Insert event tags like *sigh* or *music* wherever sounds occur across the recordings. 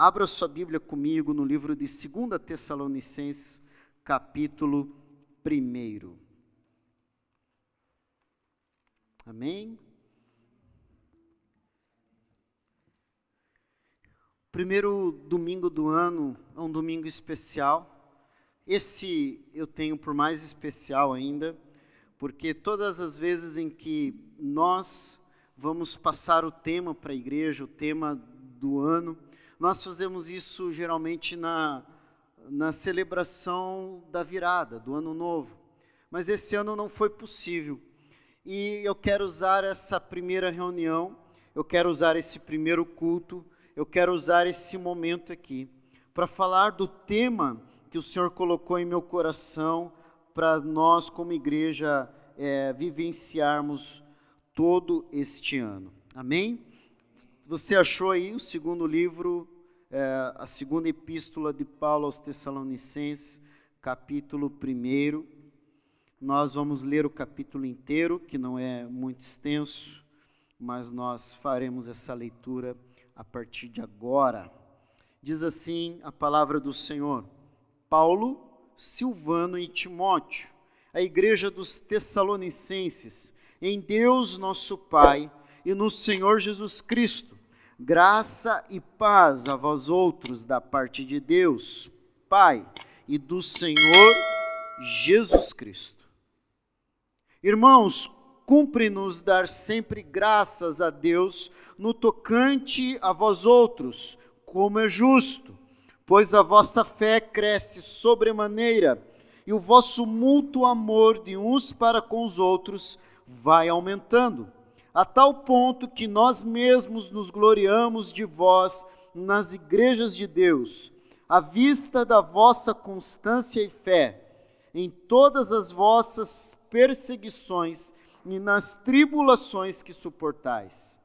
Abra sua Bíblia comigo no livro de 2 Tessalonicenses, capítulo 1. Amém? Primeiro domingo do ano é um domingo especial. Esse eu tenho por mais especial ainda, porque todas as vezes em que nós vamos passar o tema para a igreja, o tema do ano, nós fazemos isso geralmente na, na celebração da virada, do ano novo. Mas esse ano não foi possível. E eu quero usar essa primeira reunião, eu quero usar esse primeiro culto, eu quero usar esse momento aqui para falar do tema que o Senhor colocou em meu coração para nós, como igreja, é, vivenciarmos todo este ano. Amém? Você achou aí o segundo livro, é, a segunda epístola de Paulo aos Tessalonicenses, capítulo 1. Nós vamos ler o capítulo inteiro, que não é muito extenso, mas nós faremos essa leitura a partir de agora. Diz assim a palavra do Senhor: Paulo, Silvano e Timóteo, a igreja dos Tessalonicenses, em Deus nosso Pai e no Senhor Jesus Cristo Graça e paz a vós outros da parte de Deus, Pai, e do Senhor Jesus Cristo. Irmãos, cumpre-nos dar sempre graças a Deus no tocante a vós outros, como é justo, pois a vossa fé cresce sobremaneira e o vosso mútuo amor de uns para com os outros vai aumentando a tal ponto que nós mesmos nos gloriamos de vós nas igrejas de Deus, à vista da vossa constância e fé, em todas as vossas perseguições e nas tribulações que suportais.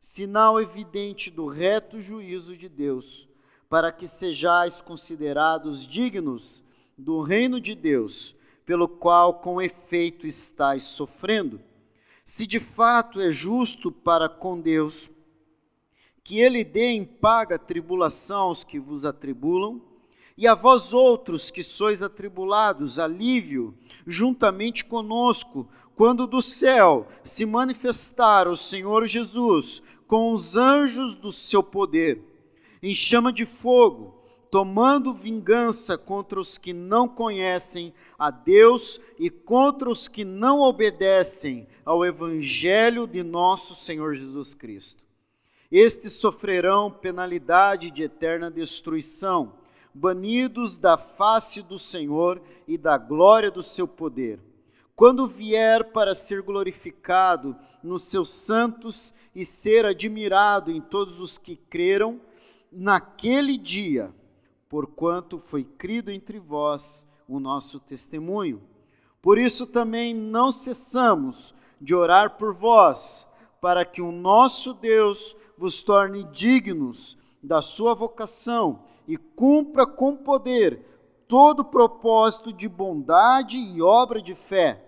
Sinal evidente do reto juízo de Deus, para que sejais considerados dignos do reino de Deus, pelo qual com efeito estáis sofrendo se de fato é justo para com Deus que ele dê em paga tribulação aos que vos atribulam, e a vós outros que sois atribulados, alívio, juntamente conosco, quando do céu se manifestar o Senhor Jesus com os anjos do seu poder, em chama de fogo, tomando vingança contra os que não conhecem a Deus e contra os que não obedecem ao Evangelho de nosso Senhor Jesus Cristo. Estes sofrerão penalidade de eterna destruição, banidos da face do Senhor e da glória do seu poder. Quando vier para ser glorificado nos seus santos e ser admirado em todos os que creram, naquele dia porquanto foi crido entre vós o nosso testemunho. Por isso também não cessamos de orar por vós, para que o nosso Deus vos torne dignos da sua vocação e cumpra com poder todo propósito de bondade e obra de fé,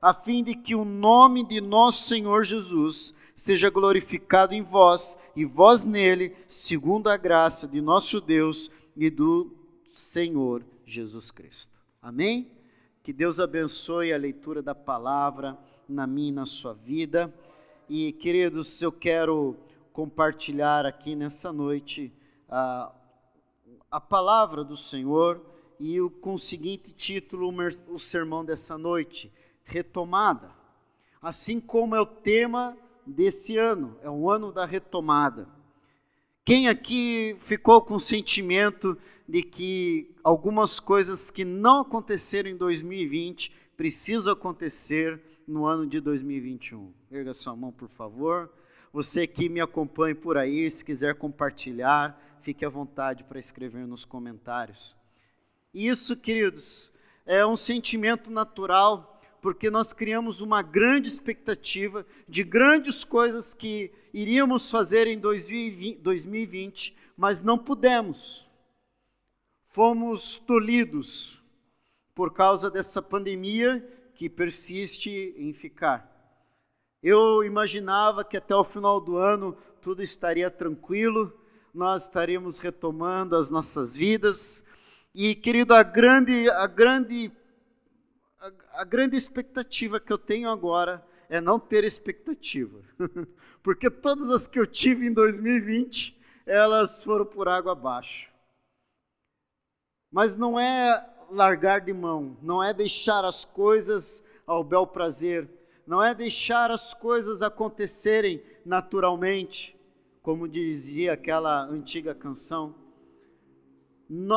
a fim de que o nome de nosso Senhor Jesus seja glorificado em vós e vós nele, segundo a graça de nosso Deus e do Senhor Jesus Cristo. Amém? Que Deus abençoe a leitura da palavra na minha e na sua vida. E, queridos, eu quero compartilhar aqui nessa noite a, a palavra do Senhor e o, com o seguinte título, o sermão dessa noite: Retomada. Assim como é o tema desse ano, é o ano da retomada. Quem aqui ficou com o sentimento de que algumas coisas que não aconteceram em 2020 precisam acontecer no ano de 2021? Erga sua mão, por favor. Você que me acompanha por aí, se quiser compartilhar, fique à vontade para escrever nos comentários. Isso, queridos, é um sentimento natural, porque nós criamos uma grande expectativa de grandes coisas que iríamos fazer em 2020, mas não pudemos. Fomos tolhidos por causa dessa pandemia que persiste em ficar. Eu imaginava que até o final do ano tudo estaria tranquilo, nós estaríamos retomando as nossas vidas. E, querido, a grande, a grande, a, a grande expectativa que eu tenho agora é não ter expectativa. *laughs* Porque todas as que eu tive em 2020, elas foram por água abaixo. Mas não é largar de mão, não é deixar as coisas ao bel prazer, não é deixar as coisas acontecerem naturalmente, como dizia aquela antiga canção.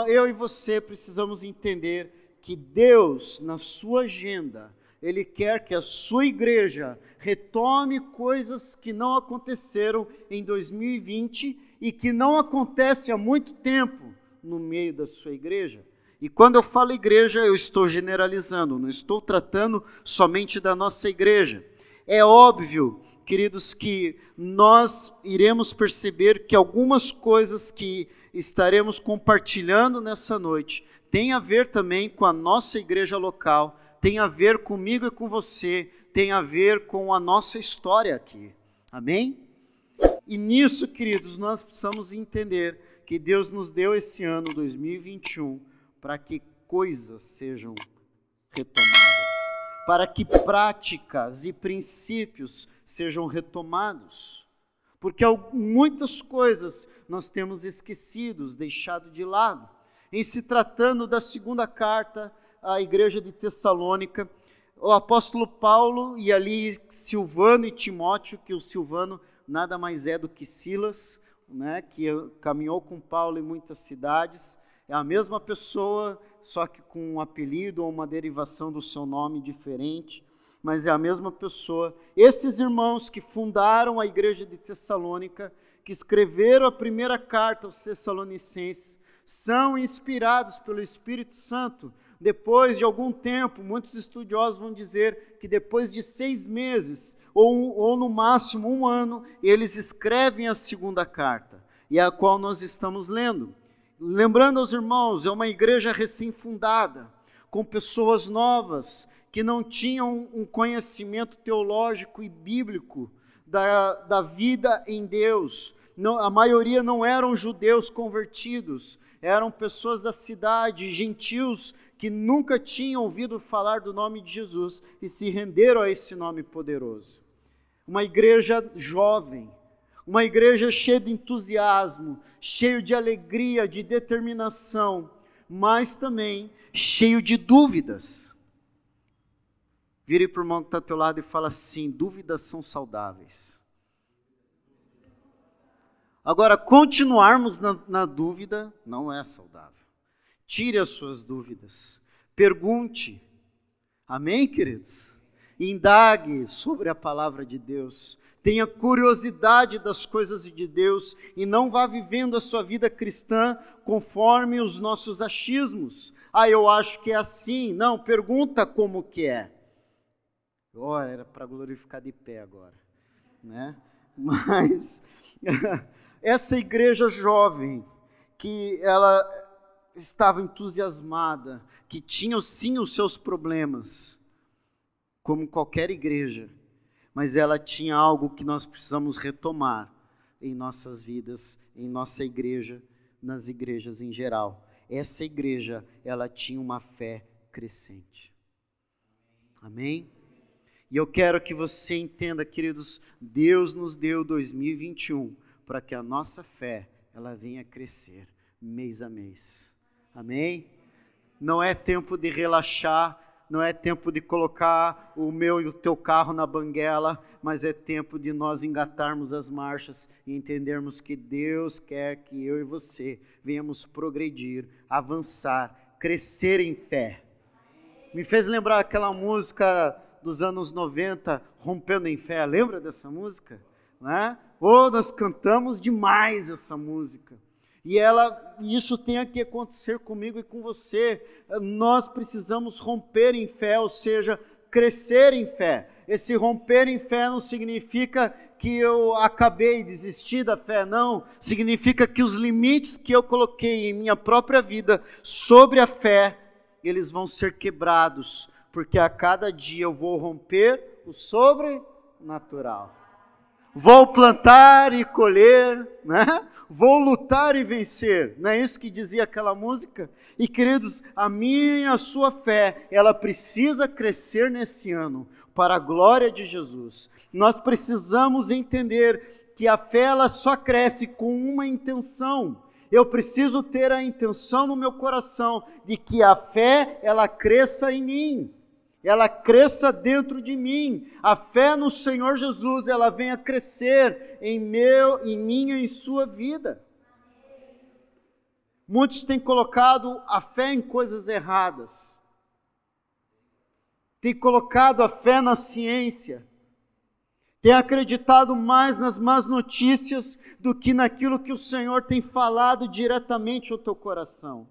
Eu e você precisamos entender que Deus, na sua agenda, Ele quer que a sua igreja retome coisas que não aconteceram em 2020 e que não acontecem há muito tempo no meio da sua igreja. E quando eu falo igreja, eu estou generalizando, não estou tratando somente da nossa igreja. É óbvio, queridos, que nós iremos perceber que algumas coisas que estaremos compartilhando nessa noite têm a ver também com a nossa igreja local, tem a ver comigo e com você, tem a ver com a nossa história aqui. Amém? E nisso, queridos, nós precisamos entender que Deus nos deu esse ano 2021 para que coisas sejam retomadas, para que práticas e princípios sejam retomados. Porque muitas coisas nós temos esquecidos, deixado de lado. Em se tratando da segunda carta à igreja de Tessalônica, o apóstolo Paulo e ali Silvano e Timóteo, que o Silvano nada mais é do que Silas, né, que caminhou com Paulo em muitas cidades, é a mesma pessoa, só que com um apelido ou uma derivação do seu nome diferente, mas é a mesma pessoa. Esses irmãos que fundaram a igreja de Tessalônica, que escreveram a primeira carta aos Tessalonicenses, são inspirados pelo Espírito Santo. Depois de algum tempo, muitos estudiosos vão dizer que depois de seis meses, ou, ou no máximo um ano, eles escrevem a segunda carta, e a qual nós estamos lendo. Lembrando aos irmãos, é uma igreja recém-fundada, com pessoas novas que não tinham um conhecimento teológico e bíblico da, da vida em Deus. Não, a maioria não eram judeus convertidos, eram pessoas da cidade, gentios que nunca tinham ouvido falar do nome de Jesus e se renderam a esse nome poderoso. Uma igreja jovem, uma igreja cheia de entusiasmo, cheio de alegria, de determinação, mas também cheio de dúvidas. Vire para o irmão que está ao teu lado e fala assim: dúvidas são saudáveis. Agora, continuarmos na, na dúvida não é saudável. Tire as suas dúvidas. Pergunte. Amém, queridos? Indague sobre a palavra de Deus tenha curiosidade das coisas de Deus e não vá vivendo a sua vida cristã conforme os nossos achismos. Ah, eu acho que é assim. Não, pergunta como que é. Ora, era para glorificar de pé agora, né? *laughs* Mas *laughs* essa igreja jovem que ela estava entusiasmada, que tinha sim os seus problemas, como qualquer igreja, mas ela tinha algo que nós precisamos retomar em nossas vidas, em nossa igreja, nas igrejas em geral. Essa igreja, ela tinha uma fé crescente. Amém? E eu quero que você entenda, queridos, Deus nos deu 2021 para que a nossa fé ela venha crescer mês a mês. Amém? Não é tempo de relaxar, não é tempo de colocar o meu e o teu carro na banguela, mas é tempo de nós engatarmos as marchas e entendermos que Deus quer que eu e você venhamos progredir, avançar, crescer em fé. Me fez lembrar aquela música dos anos 90, Rompendo em Fé. Lembra dessa música? Né? Oh, nós cantamos demais essa música. E ela, isso tem que acontecer comigo e com você. Nós precisamos romper em fé, ou seja, crescer em fé. Esse romper em fé não significa que eu acabei, desisti da fé, não. Significa que os limites que eu coloquei em minha própria vida sobre a fé, eles vão ser quebrados, porque a cada dia eu vou romper o sobrenatural. Vou plantar e colher, né? Vou lutar e vencer. Não é isso que dizia aquela música? E queridos, a minha e a sua fé, ela precisa crescer nesse ano para a glória de Jesus. Nós precisamos entender que a fé ela só cresce com uma intenção. Eu preciso ter a intenção no meu coração de que a fé ela cresça em mim ela cresça dentro de mim. A fé no Senhor Jesus, ela venha crescer em meu, em minha e em sua vida. Muitos têm colocado a fé em coisas erradas. Têm colocado a fé na ciência. Têm acreditado mais nas más notícias do que naquilo que o Senhor tem falado diretamente ao teu coração.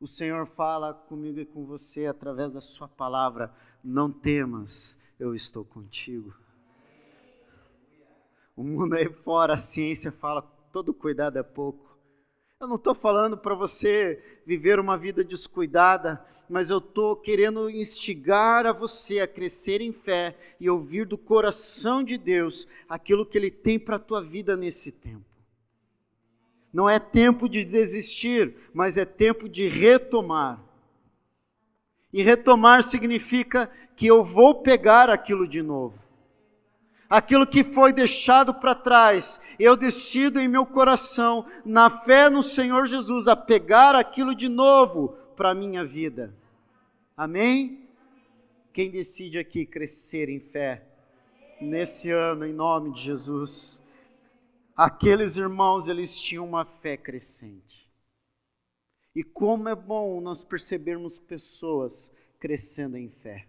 O Senhor fala comigo e com você através da Sua palavra. Não temas, eu estou contigo. O mundo aí fora, a ciência fala, todo cuidado é pouco. Eu não estou falando para você viver uma vida descuidada, mas eu estou querendo instigar a você a crescer em fé e ouvir do coração de Deus aquilo que Ele tem para a tua vida nesse tempo. Não é tempo de desistir, mas é tempo de retomar. E retomar significa que eu vou pegar aquilo de novo. Aquilo que foi deixado para trás, eu decido em meu coração, na fé no Senhor Jesus, a pegar aquilo de novo para a minha vida. Amém? Quem decide aqui crescer em fé nesse ano, em nome de Jesus? Aqueles irmãos, eles tinham uma fé crescente. E como é bom nós percebermos pessoas crescendo em fé.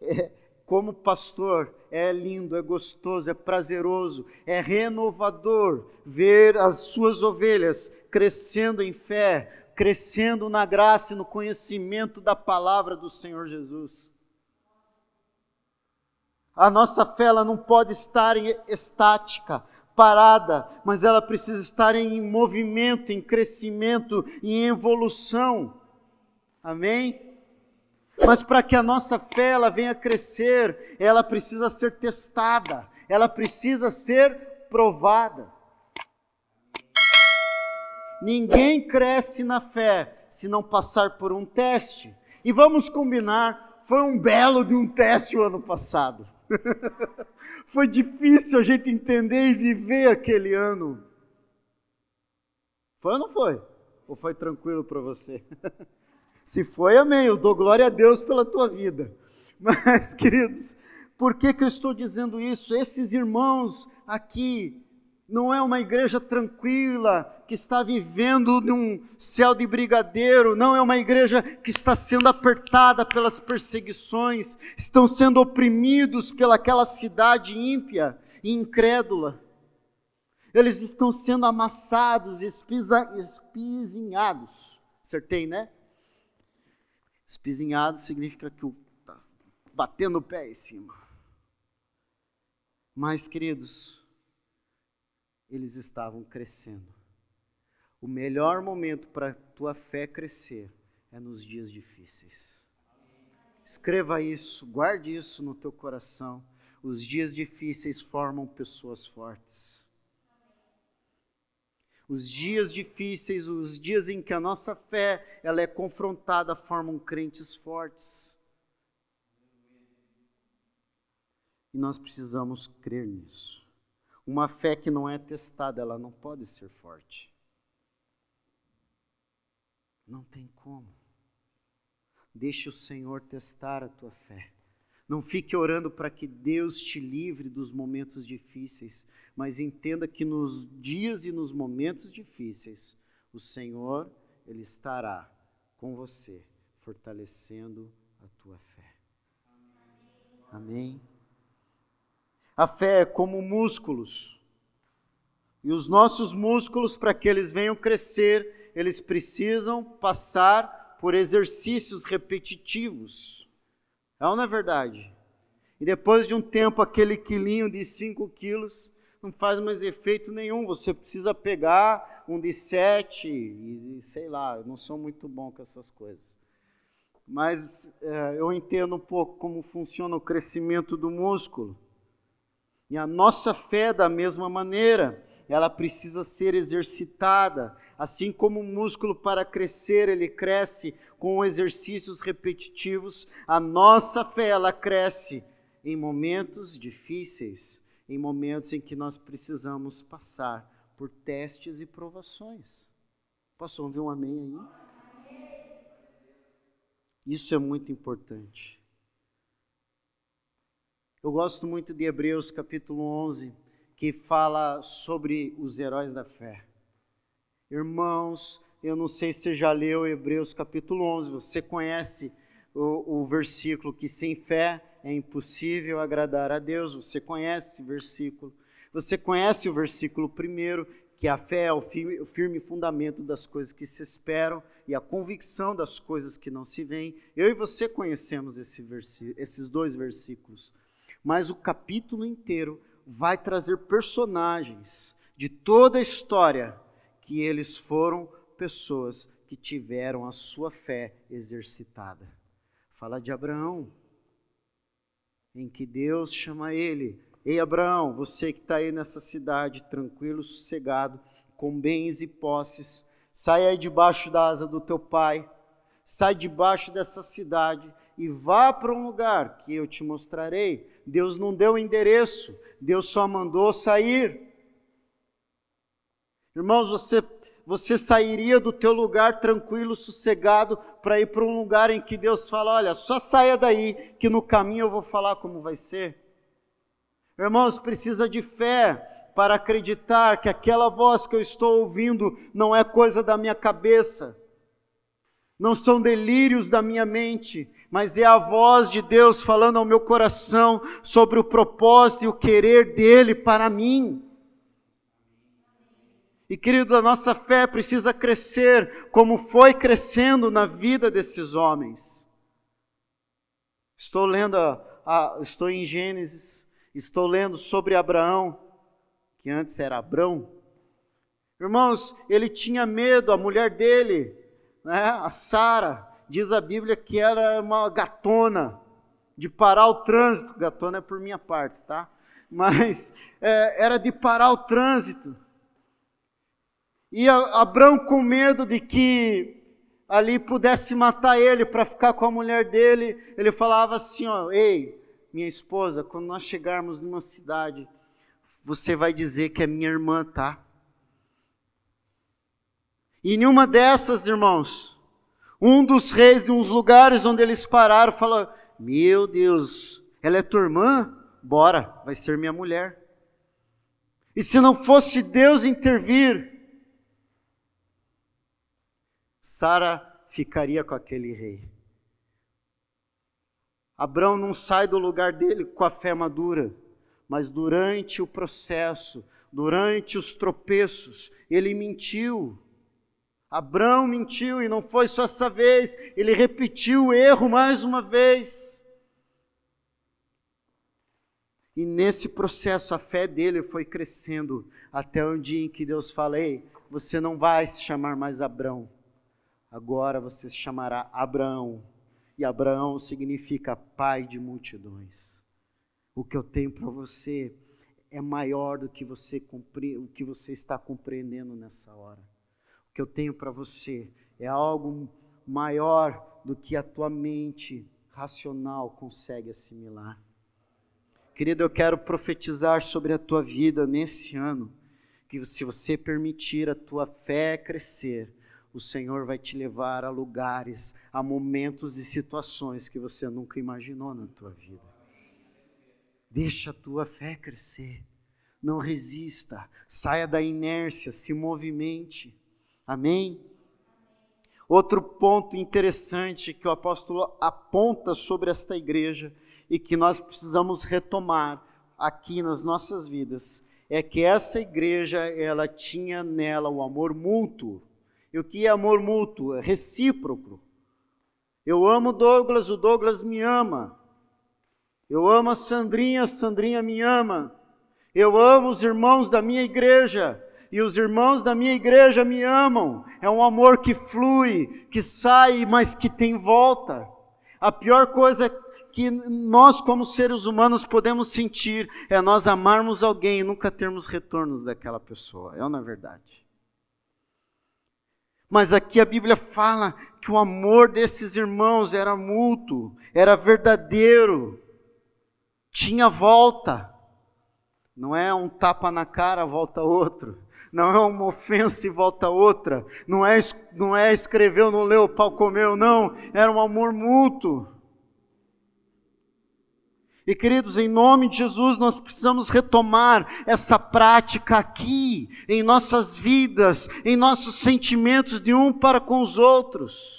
É, como pastor, é lindo, é gostoso, é prazeroso, é renovador ver as suas ovelhas crescendo em fé, crescendo na graça e no conhecimento da palavra do Senhor Jesus. A nossa fé ela não pode estar em estática, parada, mas ela precisa estar em movimento, em crescimento, em evolução. Amém? Mas para que a nossa fé ela venha crescer, ela precisa ser testada, ela precisa ser provada. Ninguém cresce na fé se não passar por um teste. E vamos combinar, foi um belo de um teste o ano passado. *laughs* foi difícil a gente entender e viver aquele ano. Foi ou não foi? Ou foi tranquilo para você? *laughs* Se foi, amém. Eu dou glória a Deus pela tua vida. *laughs* Mas, queridos, por que, que eu estou dizendo isso? Esses irmãos aqui, não é uma igreja tranquila que está vivendo num céu de brigadeiro, não é uma igreja que está sendo apertada pelas perseguições, estão sendo oprimidos pelaquela cidade ímpia e incrédula. Eles estão sendo amassados, espisa, espizinhados. Acertei, né? Espizinhado significa que está batendo o pé em cima. Mas, queridos, eles estavam crescendo. O melhor momento para a tua fé crescer é nos dias difíceis. Escreva isso, guarde isso no teu coração. Os dias difíceis formam pessoas fortes. Os dias difíceis, os dias em que a nossa fé ela é confrontada, formam crentes fortes. E nós precisamos crer nisso. Uma fé que não é testada, ela não pode ser forte. Não tem como. Deixe o Senhor testar a tua fé. Não fique orando para que Deus te livre dos momentos difíceis, mas entenda que nos dias e nos momentos difíceis, o Senhor, Ele estará com você, fortalecendo a tua fé. Amém. A fé é como músculos. E os nossos músculos, para que eles venham crescer, eles precisam passar por exercícios repetitivos. É ou não é verdade? E depois de um tempo, aquele quilinho de 5 quilos não faz mais efeito nenhum. Você precisa pegar um de 7 e sei lá, eu não sou muito bom com essas coisas. Mas é, eu entendo um pouco como funciona o crescimento do músculo. E a nossa fé, da mesma maneira, ela precisa ser exercitada. Assim como o músculo para crescer, ele cresce com exercícios repetitivos, a nossa fé, ela cresce em momentos difíceis, em momentos em que nós precisamos passar por testes e provações. Posso ouvir um amém aí? Isso é muito importante. Eu gosto muito de Hebreus capítulo 11, que fala sobre os heróis da fé. Irmãos, eu não sei se você já leu Hebreus capítulo 11, você conhece o, o versículo que sem fé é impossível agradar a Deus. Você conhece esse versículo. Você conhece o versículo primeiro, que a fé é o firme, o firme fundamento das coisas que se esperam e a convicção das coisas que não se veem. Eu e você conhecemos esse esses dois versículos. Mas o capítulo inteiro vai trazer personagens de toda a história que eles foram pessoas que tiveram a sua fé exercitada. Fala de Abraão, em que Deus chama ele: Ei, Abraão, você que está aí nessa cidade, tranquilo, sossegado, com bens e posses, sai aí debaixo da asa do teu pai, sai debaixo dessa cidade e vá para um lugar que eu te mostrarei. Deus não deu endereço, Deus só mandou sair. Irmãos, você você sairia do teu lugar tranquilo, sossegado, para ir para um lugar em que Deus fala: olha, só saia daí, que no caminho eu vou falar como vai ser. Irmãos, precisa de fé para acreditar que aquela voz que eu estou ouvindo não é coisa da minha cabeça, não são delírios da minha mente, mas é a voz de Deus falando ao meu coração sobre o propósito e o querer dele para mim. E querido, a nossa fé precisa crescer como foi crescendo na vida desses homens. Estou lendo, a, a, estou em Gênesis, estou lendo sobre Abraão, que antes era Abrão. Irmãos, ele tinha medo, a mulher dele, né, a Sara, diz a Bíblia que era uma gatona, de parar o trânsito. Gatona é por minha parte, tá? Mas é, era de parar o trânsito e Abraão, com medo de que ali pudesse matar ele para ficar com a mulher dele, ele falava assim: ó, Ei, minha esposa, quando nós chegarmos numa cidade, você vai dizer que é minha irmã, tá? E em uma dessas, irmãos, um dos reis de uns lugares onde eles pararam falou: Meu Deus, ela é tua irmã? Bora, vai ser minha mulher. E se não fosse Deus intervir, Sara ficaria com aquele rei. Abraão não sai do lugar dele com a fé madura, mas durante o processo, durante os tropeços, ele mentiu. Abraão mentiu e não foi só essa vez, ele repetiu o erro mais uma vez. E nesse processo a fé dele foi crescendo até o dia em que Deus fala: Ei, você não vai se chamar mais Abraão, Agora você se chamará Abraão, e Abraão significa pai de multidões. O que eu tenho para você é maior do que você o que você está compreendendo nessa hora. Que eu tenho para você é algo maior do que a tua mente racional consegue assimilar. Querido, eu quero profetizar sobre a tua vida nesse ano, que se você permitir a tua fé crescer, o Senhor vai te levar a lugares, a momentos e situações que você nunca imaginou na tua vida. Deixa a tua fé crescer. Não resista. Saia da inércia, se movimente. Amém? Outro ponto interessante que o apóstolo aponta sobre esta igreja e que nós precisamos retomar aqui nas nossas vidas é que essa igreja ela tinha nela o amor mútuo E o que é amor mútuo? É recíproco. Eu amo Douglas, o Douglas me ama. Eu amo a Sandrinha, a Sandrinha me ama. Eu amo os irmãos da minha igreja e os irmãos da minha igreja me amam. É um amor que flui, que sai, mas que tem volta. A pior coisa que nós, como seres humanos, podemos sentir é nós amarmos alguém e nunca termos retornos daquela pessoa. É não é verdade? Mas aqui a Bíblia fala que o amor desses irmãos era mútuo, era verdadeiro, tinha volta. Não é um tapa na cara, volta outro. Não é uma ofensa e volta outra. Não é, não é escreveu, não leu, o pau comeu, não. Era um amor mútuo. E queridos, em nome de Jesus, nós precisamos retomar essa prática aqui, em nossas vidas, em nossos sentimentos de um para com os outros.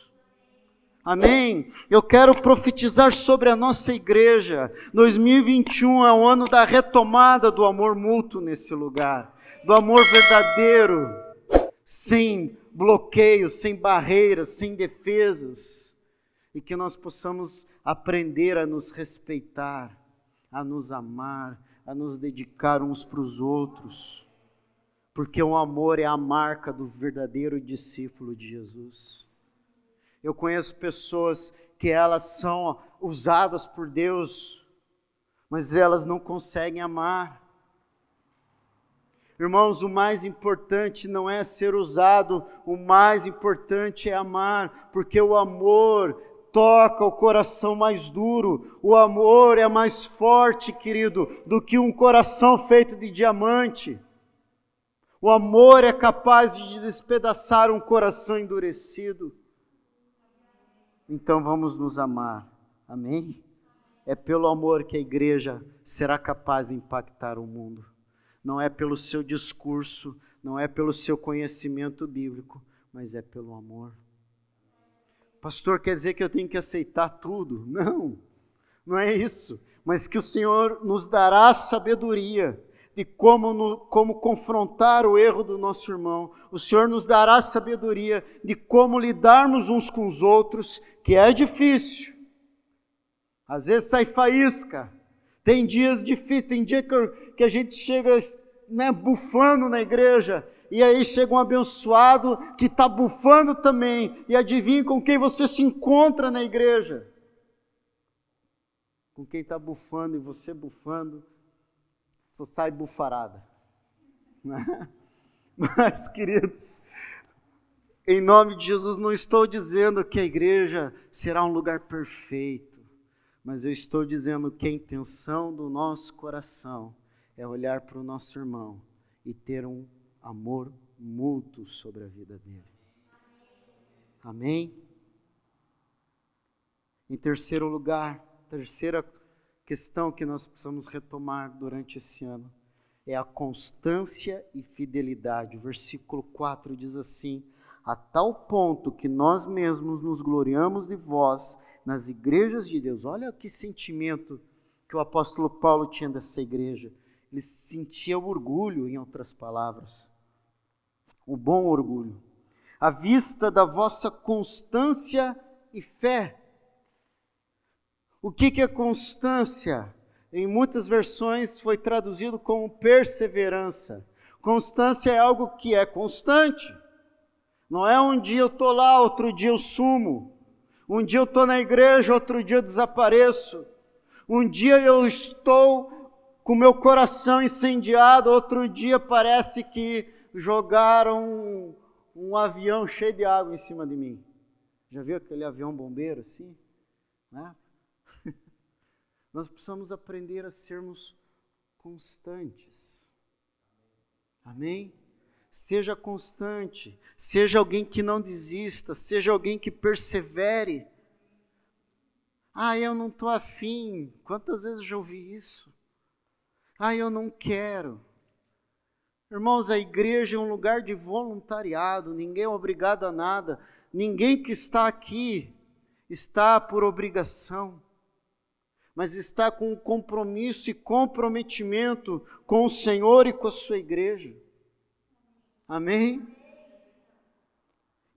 Amém? Eu quero profetizar sobre a nossa igreja. 2021 é o ano da retomada do amor mútuo nesse lugar, do amor verdadeiro, sem bloqueios, sem barreiras, sem defesas, e que nós possamos aprender a nos respeitar, a nos amar, a nos dedicar uns para os outros, porque o amor é a marca do verdadeiro discípulo de Jesus. Eu conheço pessoas que elas são usadas por Deus, mas elas não conseguem amar. Irmãos, o mais importante não é ser usado, o mais importante é amar, porque o amor toca o coração mais duro. O amor é mais forte, querido, do que um coração feito de diamante. O amor é capaz de despedaçar um coração endurecido. Então vamos nos amar. Amém? É pelo amor que a igreja será capaz de impactar o mundo. Não é pelo seu discurso, não é pelo seu conhecimento bíblico, mas é pelo amor. Pastor, quer dizer que eu tenho que aceitar tudo? Não, não é isso. Mas que o Senhor nos dará sabedoria de como, no, como confrontar o erro do nosso irmão. O Senhor nos dará sabedoria de como lidarmos uns com os outros, que é difícil. Às vezes sai faísca. Tem dias difíceis, tem dia que, a gente chega né, bufando na igreja e aí chega um abençoado que está bufando também, e adivinha com quem você se encontra na igreja? Com quem está bufando e você bufando, só sai bufarada. *laughs* Mas, queridos, em nome de Jesus, não estou dizendo que a igreja será um lugar perfeito, mas eu estou dizendo que a intenção do nosso coração é olhar para o nosso irmão e ter um amor mútuo sobre a vida dele. Amém? Em terceiro lugar, terceira questão que nós precisamos retomar durante esse ano é a constância e fidelidade. O versículo 4 diz assim: A tal ponto que nós mesmos nos gloriamos de vós nas igrejas de Deus. Olha que sentimento que o apóstolo Paulo tinha dessa igreja. Ele sentia orgulho, em outras palavras o bom orgulho, à vista da vossa constância e fé. O que, que é constância? Em muitas versões foi traduzido como perseverança. Constância é algo que é constante. Não é um dia eu estou lá, outro dia eu sumo. Um dia eu estou na igreja, outro dia eu desapareço. Um dia eu estou com meu coração incendiado, outro dia parece que jogaram um, um avião cheio de água em cima de mim. Já viu aquele avião bombeiro assim? Né? *laughs* Nós precisamos aprender a sermos constantes. Amém? Seja constante, seja alguém que não desista, seja alguém que persevere. Ah, eu não estou afim. Quantas vezes eu já ouvi isso? Ah, eu não quero. Irmãos, a igreja é um lugar de voluntariado, ninguém é obrigado a nada, ninguém que está aqui está por obrigação, mas está com compromisso e comprometimento com o Senhor e com a sua igreja. Amém?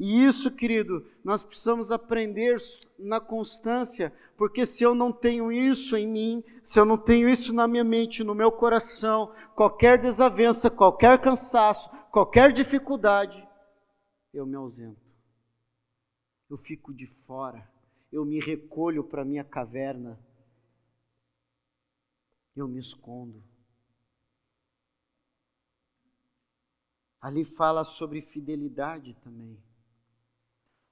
E isso, querido, nós precisamos aprender na constância, porque se eu não tenho isso em mim, se eu não tenho isso na minha mente, no meu coração, qualquer desavença, qualquer cansaço, qualquer dificuldade, eu me ausento. Eu fico de fora, eu me recolho para minha caverna, eu me escondo. Ali fala sobre fidelidade também.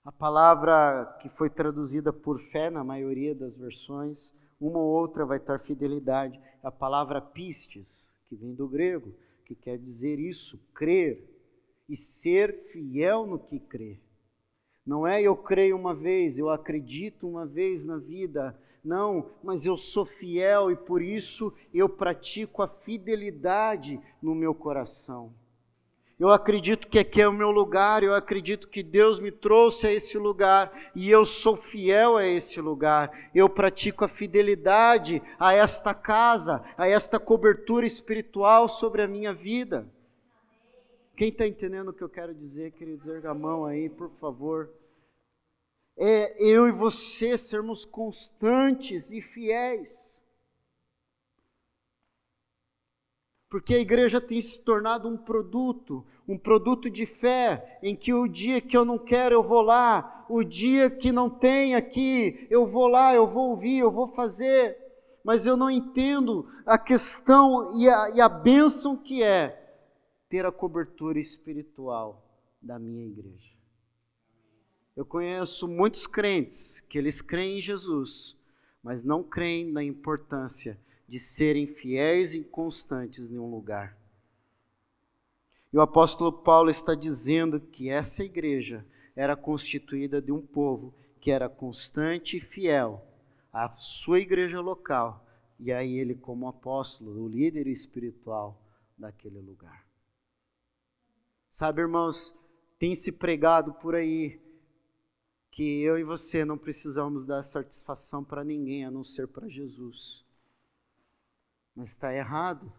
A palavra que foi traduzida por fé na maioria das versões, uma ou outra vai estar fidelidade. É a palavra pistes, que vem do grego, que quer dizer isso, crer e ser fiel no que crê. Não é eu creio uma vez, eu acredito uma vez na vida. Não, mas eu sou fiel e por isso eu pratico a fidelidade no meu coração. Eu acredito que aqui é o meu lugar, eu acredito que Deus me trouxe a esse lugar e eu sou fiel a esse lugar. Eu pratico a fidelidade a esta casa, a esta cobertura espiritual sobre a minha vida. Quem está entendendo o que eu quero dizer, queridos? Erga a mão aí, por favor. É eu e você sermos constantes e fiéis. Porque a igreja tem se tornado um produto, um produto de fé, em que o dia que eu não quero eu vou lá, o dia que não tem aqui eu vou lá, eu vou ouvir, eu vou fazer, mas eu não entendo a questão e a, e a bênção que é ter a cobertura espiritual da minha igreja. Eu conheço muitos crentes que eles creem em Jesus, mas não creem na importância de serem fiéis e constantes em um lugar. E o apóstolo Paulo está dizendo que essa igreja era constituída de um povo que era constante e fiel à sua igreja local, e aí ele, como apóstolo, o líder espiritual daquele lugar. Sabe, irmãos, tem se pregado por aí que eu e você não precisamos dar satisfação para ninguém a não ser para Jesus. Mas está errado.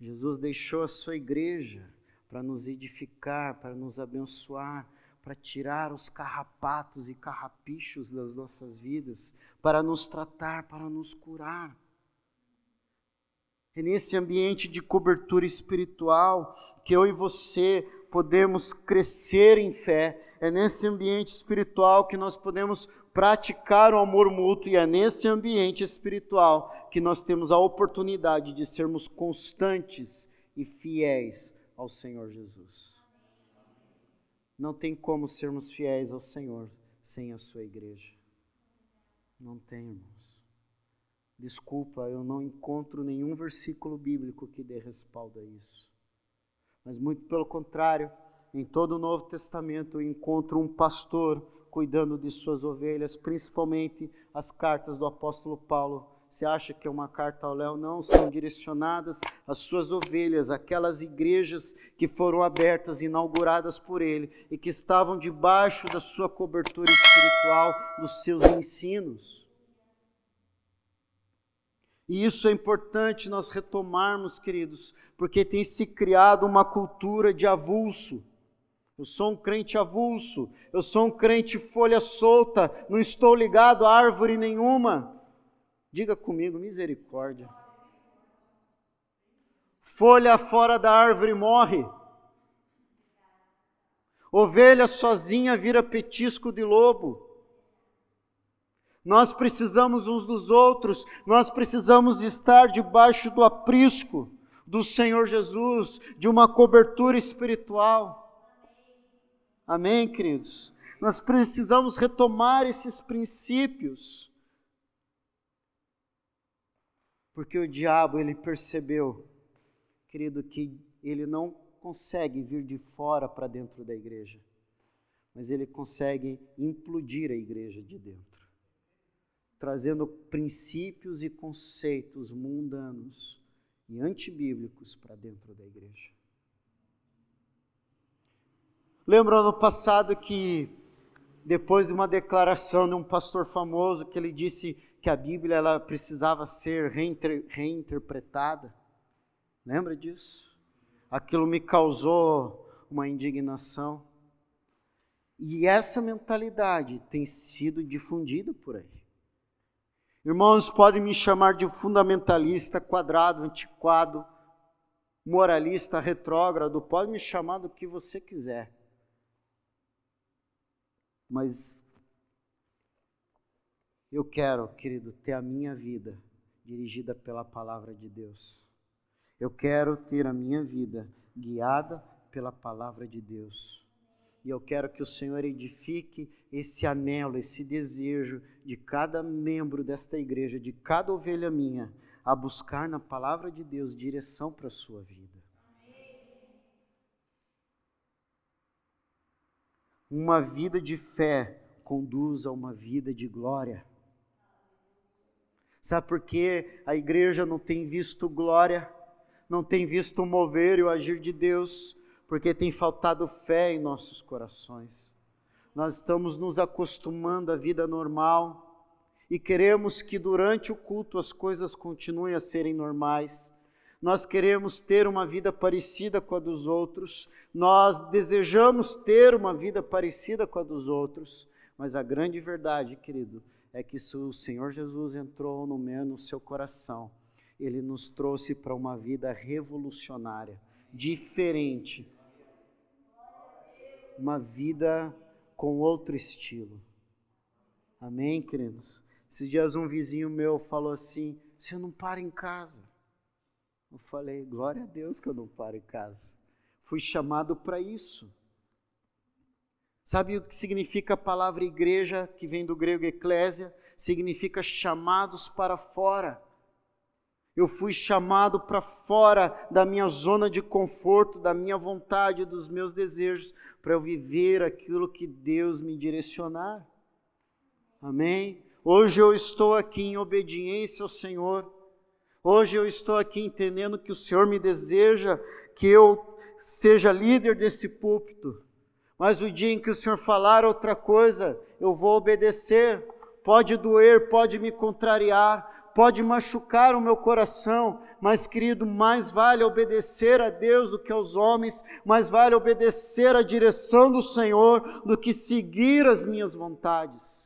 Jesus deixou a sua igreja para nos edificar, para nos abençoar, para tirar os carrapatos e carrapichos das nossas vidas, para nos tratar, para nos curar. É nesse ambiente de cobertura espiritual que eu e você podemos crescer em fé. É nesse ambiente espiritual que nós podemos praticar o amor mútuo, e é nesse ambiente espiritual que nós temos a oportunidade de sermos constantes e fiéis ao Senhor Jesus. Não tem como sermos fiéis ao Senhor sem a sua igreja. Não tem, irmãos. Desculpa, eu não encontro nenhum versículo bíblico que dê respaldo a isso. Mas muito pelo contrário, em todo o Novo Testamento eu encontro um pastor cuidando de suas ovelhas, principalmente as cartas do apóstolo Paulo. Você acha que é uma carta ao Léo? Não, são direcionadas às suas ovelhas, aquelas igrejas que foram abertas, inauguradas por ele e que estavam debaixo da sua cobertura espiritual, dos seus ensinos. E isso é importante nós retomarmos, queridos, porque tem se criado uma cultura de avulso eu sou um crente avulso, eu sou um crente folha solta, não estou ligado a árvore nenhuma. Diga comigo, misericórdia. Folha fora da árvore morre. Ovelha sozinha vira petisco de lobo. Nós precisamos uns dos outros, nós precisamos estar debaixo do aprisco do Senhor Jesus, de uma cobertura espiritual. Amém, queridos? Nós precisamos retomar esses princípios. Porque o diabo, ele percebeu, querido, que ele não consegue vir de fora para dentro da igreja, mas ele consegue implodir a igreja de dentro, trazendo princípios e conceitos mundanos e antibíblicos para dentro da igreja. Lembro ano passado que, depois de uma declaração de um pastor famoso, que ele disse que a Bíblia ela precisava ser reinter, reinterpretada. Lembra disso? Aquilo me causou uma indignação. E essa mentalidade tem sido difundida por aí. Irmãos, podem me chamar de fundamentalista, quadrado, antiquado, moralista, retrógrado, pode me chamar do que você quiser. Mas eu quero, querido, ter a minha vida dirigida pela palavra de Deus. Eu quero ter a minha vida guiada pela palavra de Deus. E eu quero que o Senhor edifique esse anelo, esse desejo de cada membro desta igreja, de cada ovelha minha, a buscar na palavra de Deus direção para a sua vida. Uma vida de fé conduz a uma vida de glória. Sabe por que a igreja não tem visto glória, não tem visto o mover e o agir de Deus? porque tem faltado fé em nossos corações. Nós estamos nos acostumando à vida normal e queremos que durante o culto as coisas continuem a serem normais. Nós queremos ter uma vida parecida com a dos outros, nós desejamos ter uma vida parecida com a dos outros, mas a grande verdade, querido, é que se o Senhor Jesus entrou no meu no seu coração, ele nos trouxe para uma vida revolucionária, diferente, uma vida com outro estilo. Amém, queridos? Esses dias um vizinho meu falou assim: você não para em casa. Eu falei: glória a Deus que eu não paro em casa. Fui chamado para isso. Sabe o que significa a palavra igreja, que vem do grego eclésia? Significa chamados para fora. Eu fui chamado para fora da minha zona de conforto, da minha vontade, dos meus desejos, para eu viver aquilo que Deus me direcionar. Amém? Hoje eu estou aqui em obediência ao Senhor. Hoje eu estou aqui entendendo que o Senhor me deseja que eu seja líder desse púlpito. Mas o dia em que o Senhor falar outra coisa, eu vou obedecer. Pode doer, pode me contrariar, pode machucar o meu coração, mas, querido, mais vale obedecer a Deus do que aos homens, mais vale obedecer à direção do Senhor do que seguir as minhas vontades.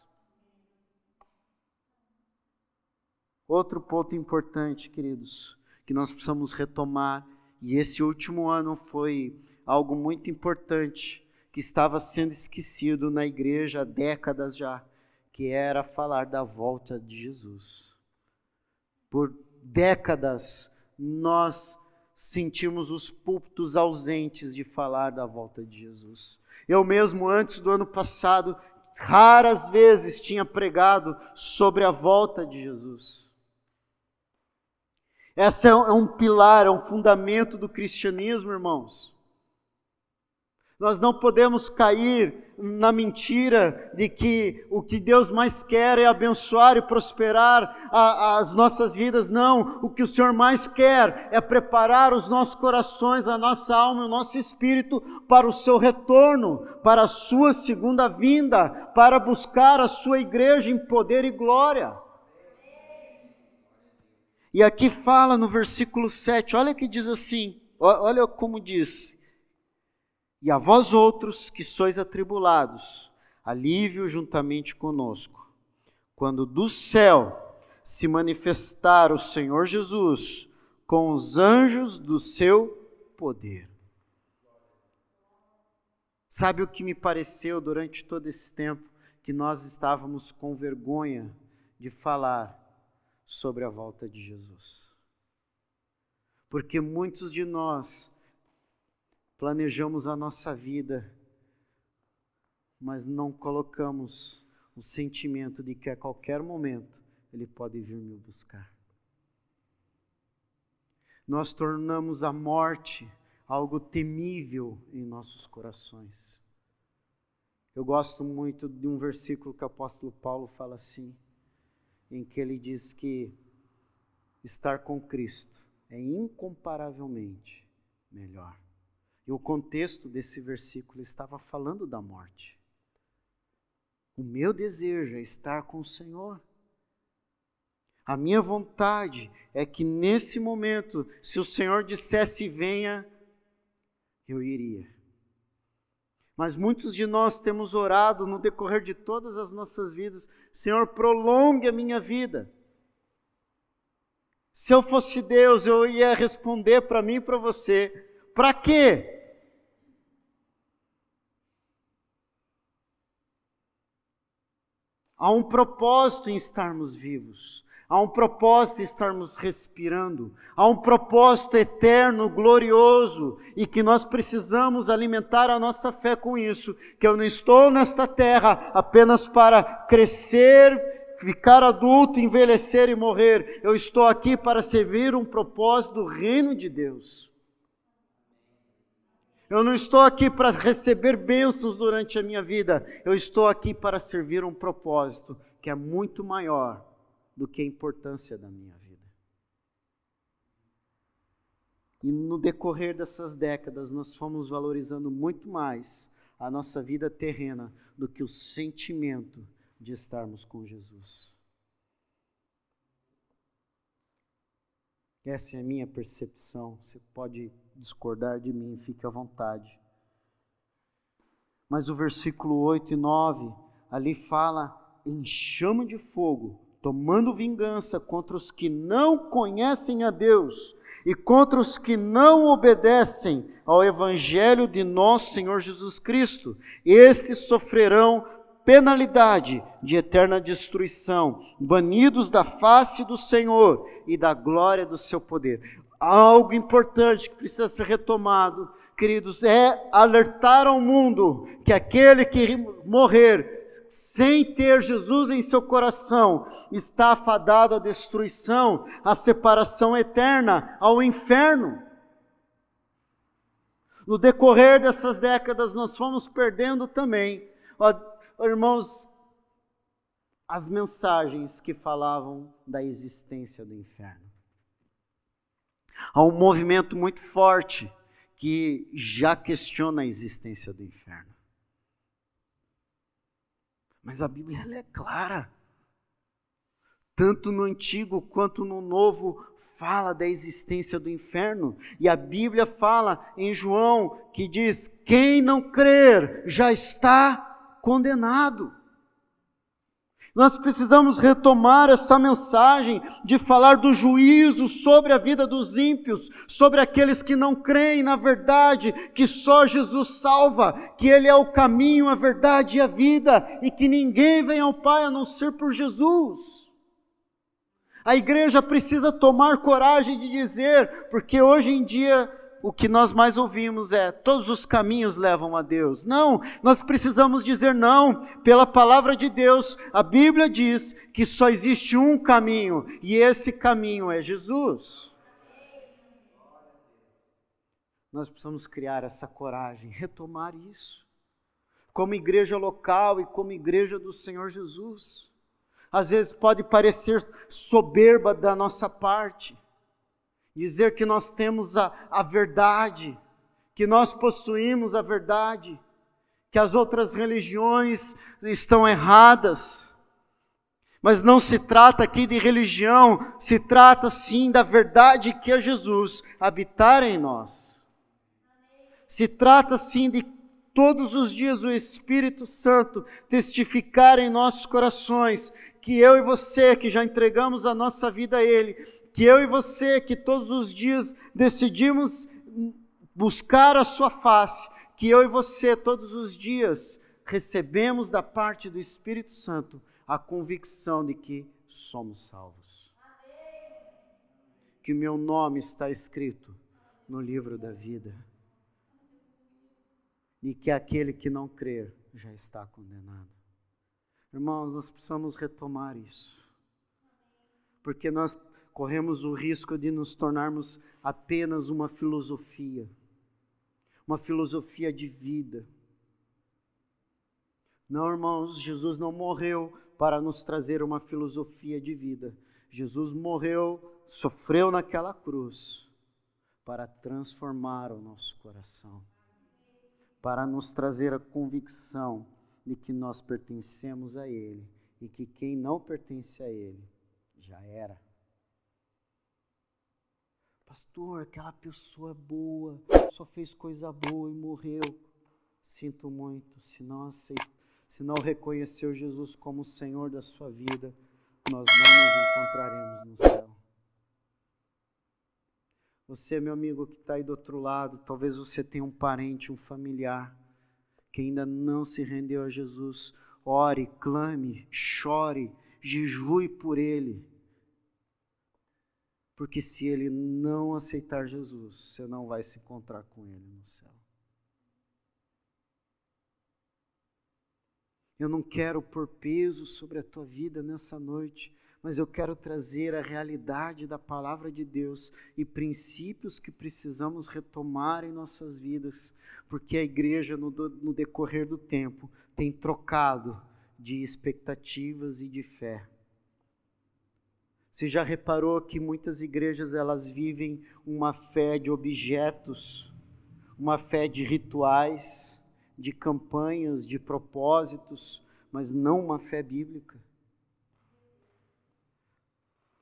Outro ponto importante, queridos, que nós precisamos retomar, e esse último ano foi algo muito importante, que estava sendo esquecido na igreja há décadas já, que era falar da volta de Jesus. Por décadas, nós sentimos os púlpitos ausentes de falar da volta de Jesus. Eu mesmo, antes do ano passado, raras vezes tinha pregado sobre a volta de Jesus. Essa é um pilar, é um fundamento do cristianismo, irmãos. Nós não podemos cair na mentira de que o que Deus mais quer é abençoar e prosperar a, as nossas vidas. Não, o que o Senhor mais quer é preparar os nossos corações, a nossa alma e o nosso espírito para o seu retorno, para a sua segunda vinda, para buscar a sua igreja em poder e glória. E aqui fala no versículo 7, olha que diz assim, olha como diz: e a vós outros que sois atribulados, alívio juntamente conosco. Quando do céu se manifestar o Senhor Jesus com os anjos do seu poder. Sabe o que me pareceu durante todo esse tempo? Que nós estávamos com vergonha de falar sobre a volta de Jesus. Porque muitos de nós planejamos a nossa vida, mas não colocamos o sentimento de que a qualquer momento Ele pode vir me buscar. Nós tornamos a morte algo temível em nossos corações. Eu gosto muito de um versículo que o apóstolo Paulo fala assim, em que ele diz que estar com Cristo é incomparavelmente melhor. E o contexto desse versículo estava falando da morte. O meu desejo é estar com o Senhor. A minha vontade é que nesse momento, se o Senhor dissesse venha, eu iria. Mas muitos de nós temos orado no decorrer de todas as nossas vidas: Senhor, prolongue a minha vida. Se eu fosse Deus, eu ia responder para mim e para você: para quê? Há um propósito em estarmos vivos. Há um propósito estarmos respirando. Há um propósito eterno, glorioso, e que nós precisamos alimentar a nossa fé com isso. Que eu não estou nesta terra apenas para crescer, ficar adulto, envelhecer e morrer. Eu estou aqui para servir um propósito do reino de Deus. Eu não estou aqui para receber bênçãos durante a minha vida. Eu estou aqui para servir um propósito que é muito maior do que a importância da minha vida. E no decorrer dessas décadas, nós fomos valorizando muito mais a nossa vida terrena do que o sentimento de estarmos com Jesus. Essa é a minha percepção. Você pode discordar de mim, fique à vontade. Mas o versículo 8 e 9 ali fala em chama de fogo, tomando vingança contra os que não conhecem a Deus e contra os que não obedecem ao evangelho de nosso Senhor Jesus Cristo. Estes sofrerão penalidade de eterna destruição, banidos da face do Senhor e da glória do seu poder. Algo importante que precisa ser retomado, queridos, é alertar ao mundo que aquele que morrer sem ter Jesus em seu coração está afadado à destruição, à separação eterna, ao inferno. No decorrer dessas décadas, nós fomos perdendo também irmãos, as mensagens que falavam da existência do inferno. Há um movimento muito forte que já questiona a existência do inferno. Mas a Bíblia é clara. Tanto no Antigo quanto no Novo fala da existência do inferno. E a Bíblia fala em João que diz: quem não crer já está condenado. Nós precisamos retomar essa mensagem de falar do juízo sobre a vida dos ímpios, sobre aqueles que não creem na verdade, que só Jesus salva, que Ele é o caminho, a verdade e a vida, e que ninguém vem ao Pai a não ser por Jesus. A igreja precisa tomar coragem de dizer, porque hoje em dia o que nós mais ouvimos é: todos os caminhos levam a Deus. Não, nós precisamos dizer não, pela palavra de Deus, a Bíblia diz que só existe um caminho, e esse caminho é Jesus. Nós precisamos criar essa coragem, retomar isso, como igreja local e como igreja do Senhor Jesus. Às vezes pode parecer soberba da nossa parte, dizer que nós temos a, a verdade, que nós possuímos a verdade, que as outras religiões estão erradas. Mas não se trata aqui de religião, se trata sim da verdade que é Jesus habitar em nós. Se trata sim de todos os dias o Espírito Santo testificar em nossos corações que eu e você que já entregamos a nossa vida a Ele, que eu e você, que todos os dias decidimos buscar a Sua face, que eu e você, todos os dias, recebemos da parte do Espírito Santo a convicção de que somos salvos. Que o meu nome está escrito no livro da vida. E que aquele que não crer já está condenado. Irmãos, nós precisamos retomar isso. Porque nós corremos o risco de nos tornarmos apenas uma filosofia, uma filosofia de vida. Não, irmãos, Jesus não morreu para nos trazer uma filosofia de vida. Jesus morreu, sofreu naquela cruz para transformar o nosso coração, para nos trazer a convicção de que nós pertencemos a Ele e que quem não pertence a Ele já era. Pastor, aquela pessoa boa só fez coisa boa e morreu. sinto muito, se não aceitou, se não reconheceu Jesus como o Senhor da sua vida, nós não nos encontraremos no céu. Você, meu amigo que está aí do outro lado, talvez você tenha um parente, um familiar que ainda não se rendeu a Jesus. Ore, clame, chore, jejue por ele. Porque se ele não aceitar Jesus, você não vai se encontrar com ele no céu. Eu não quero pôr peso sobre a tua vida nessa noite, mas eu quero trazer a realidade da palavra de Deus e princípios que precisamos retomar em nossas vidas, porque a igreja, no, no decorrer do tempo, tem trocado de expectativas e de fé. Você já reparou que muitas igrejas elas vivem uma fé de objetos, uma fé de rituais, de campanhas, de propósitos, mas não uma fé bíblica.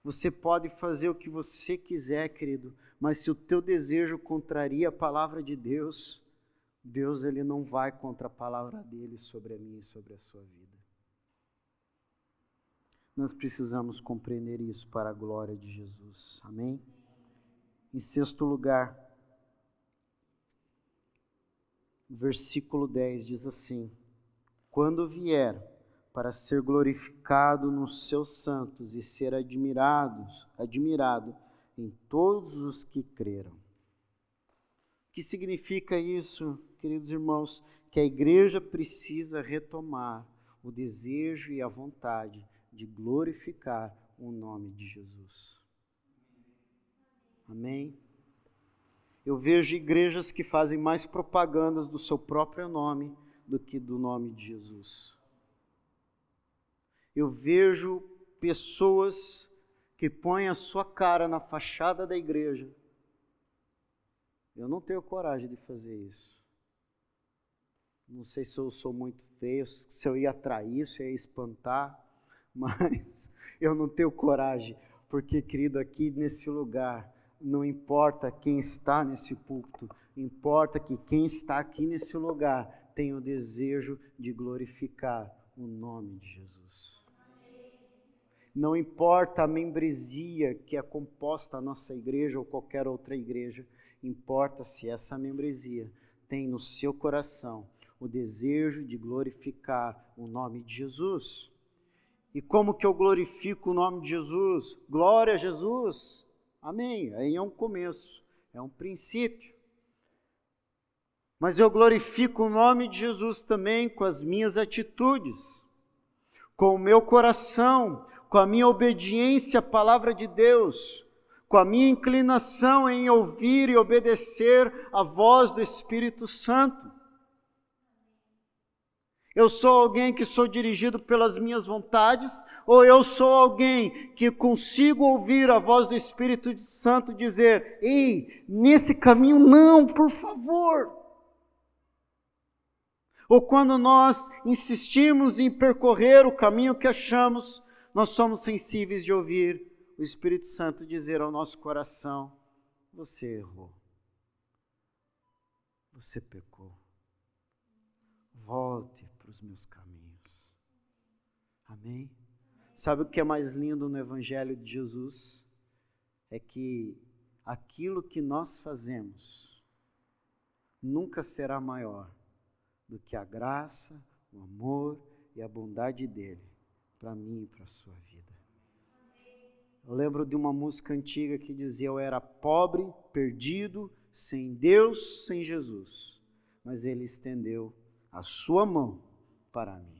Você pode fazer o que você quiser, querido, mas se o teu desejo contraria a palavra de Deus, Deus ele não vai contra a palavra dele sobre a mim e sobre a sua vida. Nós precisamos compreender isso para a glória de Jesus. Amém? Em sexto lugar, versículo 10 diz assim: Quando vier para ser glorificado nos seus santos e ser admirados, admirado em todos os que creram. O que significa isso, queridos irmãos? Que a igreja precisa retomar o desejo e a vontade de glorificar o nome de Jesus. Amém? Eu vejo igrejas que fazem mais propagandas do seu próprio nome do que do nome de Jesus. Eu vejo pessoas que põem a sua cara na fachada da igreja. Eu não tenho coragem de fazer isso. Não sei se eu sou muito feio, se eu ia atrair, se eu ia espantar *laughs* mas eu não tenho coragem, porque, querido, aqui nesse lugar, não importa quem está nesse púlpito, importa que quem está aqui nesse lugar tem o desejo de glorificar o nome de Jesus. Não importa a membresia que é composta a nossa igreja ou qualquer outra igreja, importa se essa membresia tem no seu coração o desejo de glorificar o nome de Jesus. E como que eu glorifico o nome de Jesus? Glória a Jesus. Amém. Aí é um começo, é um princípio. Mas eu glorifico o nome de Jesus também com as minhas atitudes, com o meu coração, com a minha obediência à palavra de Deus, com a minha inclinação em ouvir e obedecer a voz do Espírito Santo. Eu sou alguém que sou dirigido pelas minhas vontades, ou eu sou alguém que consigo ouvir a voz do Espírito Santo dizer: "Ei, nesse caminho não, por favor". Ou quando nós insistimos em percorrer o caminho que achamos, nós somos sensíveis de ouvir o Espírito Santo dizer ao nosso coração: "Você errou. Você pecou. Volte os meus caminhos. Amém? Sabe o que é mais lindo no Evangelho de Jesus? É que aquilo que nós fazemos nunca será maior do que a graça, o amor e a bondade dele para mim e para a sua vida. Eu lembro de uma música antiga que dizia: Eu era pobre, perdido, sem Deus, sem Jesus, mas ele estendeu a sua mão para mim.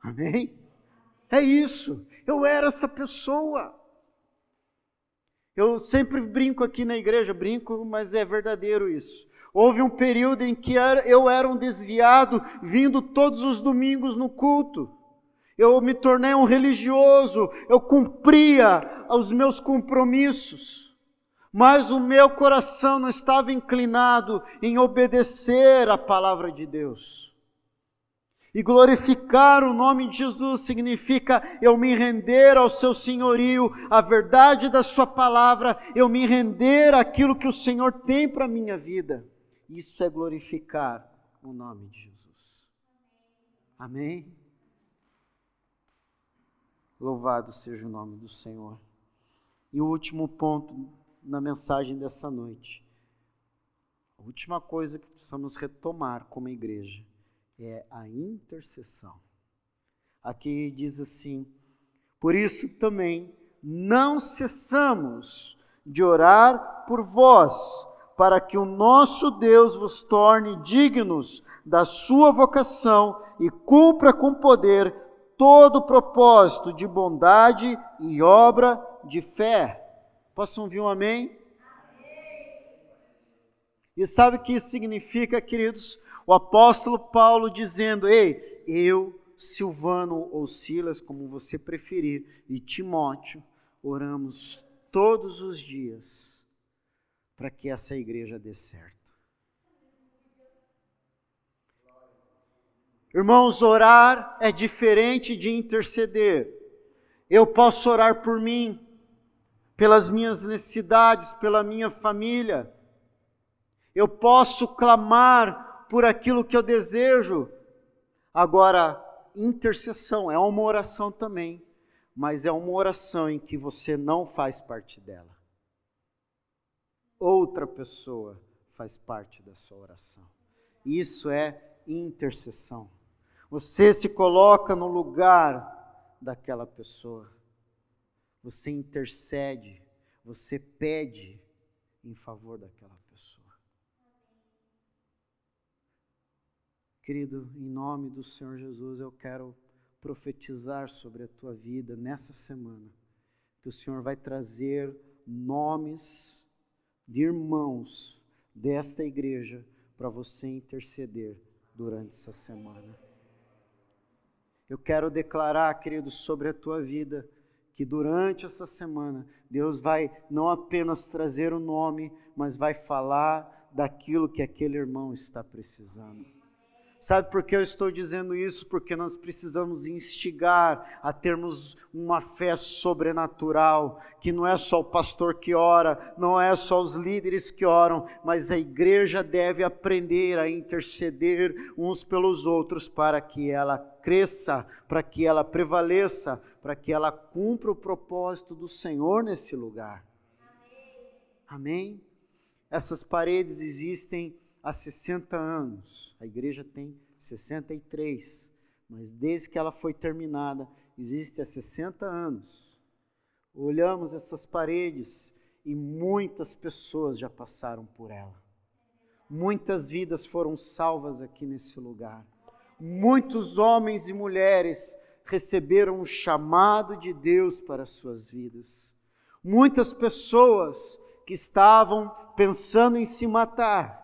Amém? É isso. Eu era essa pessoa. Eu sempre brinco aqui na igreja, brinco, mas é verdadeiro isso. Houve um período em que eu era um desviado, vindo todos os domingos no culto. Eu me tornei um religioso, eu cumpria os meus compromissos, mas o meu coração não estava inclinado em obedecer a palavra de Deus. E glorificar o nome de Jesus significa eu me render ao seu senhorio, à verdade da sua palavra, eu me render àquilo que o Senhor tem para a minha vida. Isso é glorificar o nome de Jesus. Amém? Louvado seja o nome do Senhor. E o último ponto na mensagem dessa noite. A última coisa que precisamos retomar como igreja é a intercessão. Aqui diz assim: Por isso também não cessamos de orar por vós, para que o nosso Deus vos torne dignos da sua vocação e cumpra com poder todo o propósito de bondade e obra de fé. Posso ouvir um amém? E sabe o que isso significa, queridos? O apóstolo Paulo dizendo: Ei, eu, Silvano ou Silas, como você preferir, e Timóteo, oramos todos os dias para que essa igreja dê certo. Irmãos, orar é diferente de interceder. Eu posso orar por mim, pelas minhas necessidades, pela minha família. Eu posso clamar por aquilo que eu desejo. Agora, intercessão é uma oração também mas é uma oração em que você não faz parte dela. Outra pessoa faz parte da sua oração. Isso é intercessão. Você se coloca no lugar daquela pessoa. Você intercede, você pede em favor daquela pessoa. Querido, em nome do Senhor Jesus, eu quero profetizar sobre a tua vida nessa semana, que o Senhor vai trazer nomes de irmãos desta igreja para você interceder durante essa semana. Eu quero declarar, querido, sobre a tua vida, que durante essa semana Deus vai não apenas trazer o nome, mas vai falar daquilo que aquele irmão está precisando. Sabe por que eu estou dizendo isso? Porque nós precisamos instigar a termos uma fé sobrenatural, que não é só o pastor que ora, não é só os líderes que oram, mas a igreja deve aprender a interceder uns pelos outros para que ela cresça, para que ela prevaleça, para que ela cumpra o propósito do Senhor nesse lugar. Amém? Amém? Essas paredes existem há 60 anos. A igreja tem 63, mas desde que ela foi terminada, existe há 60 anos. Olhamos essas paredes e muitas pessoas já passaram por ela. Muitas vidas foram salvas aqui nesse lugar. Muitos homens e mulheres receberam o chamado de Deus para as suas vidas. Muitas pessoas que estavam pensando em se matar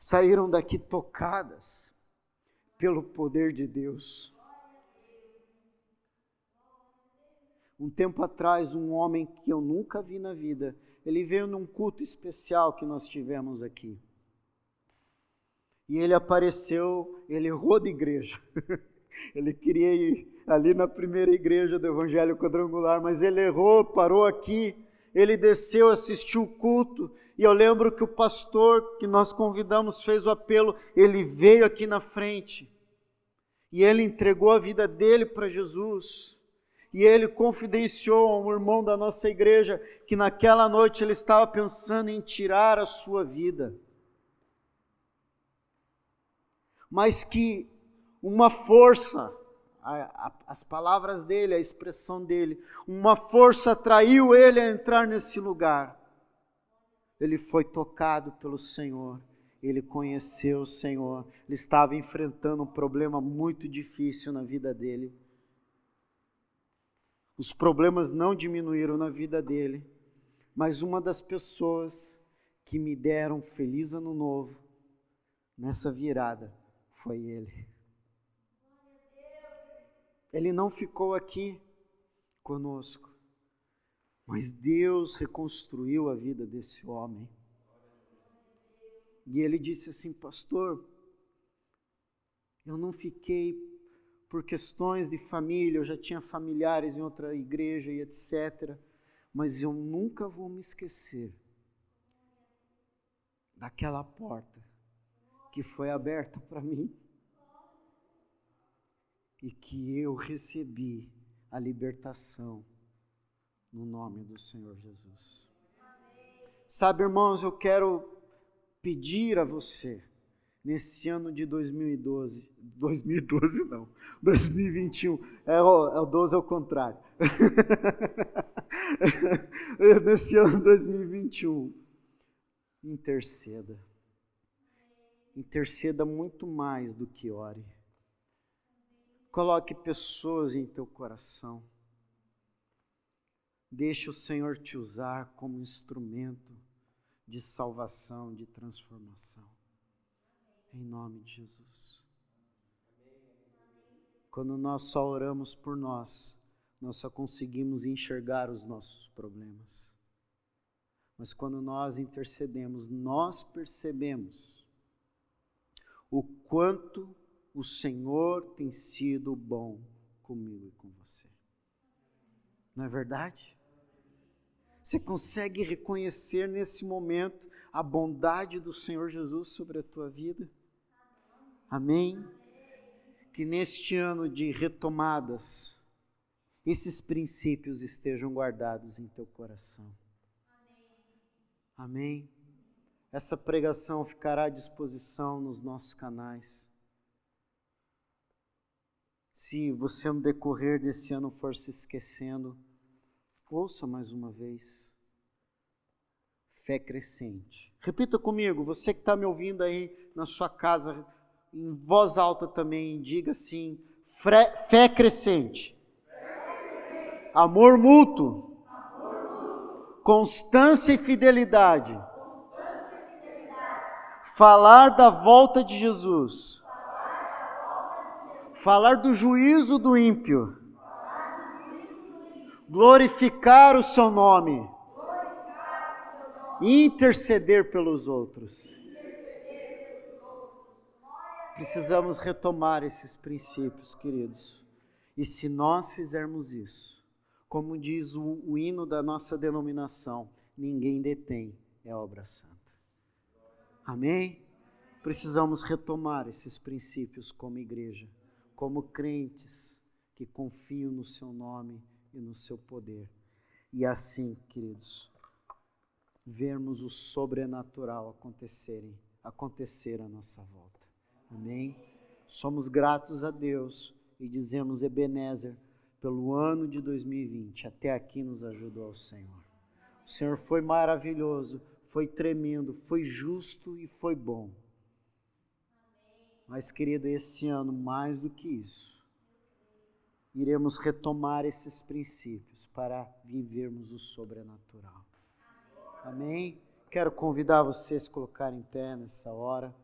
saíram daqui tocadas pelo poder de Deus. Um tempo atrás, um homem que eu nunca vi na vida, ele veio num culto especial que nós tivemos aqui. E ele apareceu, ele errou de igreja. *laughs* ele queria ir ali na primeira igreja do Evangelho Quadrangular, mas ele errou, parou aqui. Ele desceu, assistiu o culto e eu lembro que o pastor que nós convidamos fez o apelo, ele veio aqui na frente e ele entregou a vida dele para Jesus. E ele confidenciou a um irmão da nossa igreja que naquela noite ele estava pensando em tirar a sua vida. Mas que uma força, as palavras dele, a expressão dele, uma força atraiu ele a entrar nesse lugar ele foi tocado pelo Senhor, ele conheceu o Senhor, ele estava enfrentando um problema muito difícil na vida dele. Os problemas não diminuíram na vida dele, mas uma das pessoas que me deram feliz ano novo nessa virada foi ele. Ele não ficou aqui conosco. Mas Deus reconstruiu a vida desse homem. E ele disse assim: Pastor, eu não fiquei por questões de família, eu já tinha familiares em outra igreja e etc. Mas eu nunca vou me esquecer daquela porta que foi aberta para mim e que eu recebi a libertação no nome do Senhor Jesus. Sabe, irmãos, eu quero pedir a você, nesse ano de 2012, 2012 *laughs* não, 2021, é o, é o 12 ao contrário. *laughs* nesse ano 2021, interceda. Interceda muito mais do que ore. Coloque pessoas em teu coração. Deixe o Senhor te usar como instrumento de salvação, de transformação. Em nome de Jesus. Quando nós só oramos por nós, nós só conseguimos enxergar os nossos problemas. Mas quando nós intercedemos, nós percebemos o quanto o Senhor tem sido bom comigo e com você. Não é verdade? Você consegue reconhecer nesse momento a bondade do Senhor Jesus sobre a tua vida? Amém? Que neste ano de retomadas, esses princípios estejam guardados em teu coração. Amém? Essa pregação ficará à disposição nos nossos canais. Se você no decorrer desse ano for se esquecendo, Ouça mais uma vez. Fé crescente. Repita comigo, você que está me ouvindo aí na sua casa, em voz alta também, diga assim: fé crescente. Amor mútuo. Constância e fidelidade. Falar da volta de Jesus. Falar do juízo do ímpio glorificar o seu nome, interceder pelos outros. Precisamos retomar esses princípios, queridos. E se nós fizermos isso, como diz o, o hino da nossa denominação, ninguém detém, é obra santa. Amém? Precisamos retomar esses princípios como igreja, como crentes que confiam no seu nome e no seu poder. E assim, queridos, vermos o sobrenatural acontecerem, acontecer à nossa volta. Amém? Somos gratos a Deus e dizemos Ebenezer pelo ano de 2020. Até aqui nos ajudou o Senhor. O Senhor foi maravilhoso, foi tremendo, foi justo e foi bom. Mas, querido, esse ano, mais do que isso, iremos retomar esses princípios para vivermos o sobrenatural. Amém? Quero convidar vocês a colocar em pé nessa hora.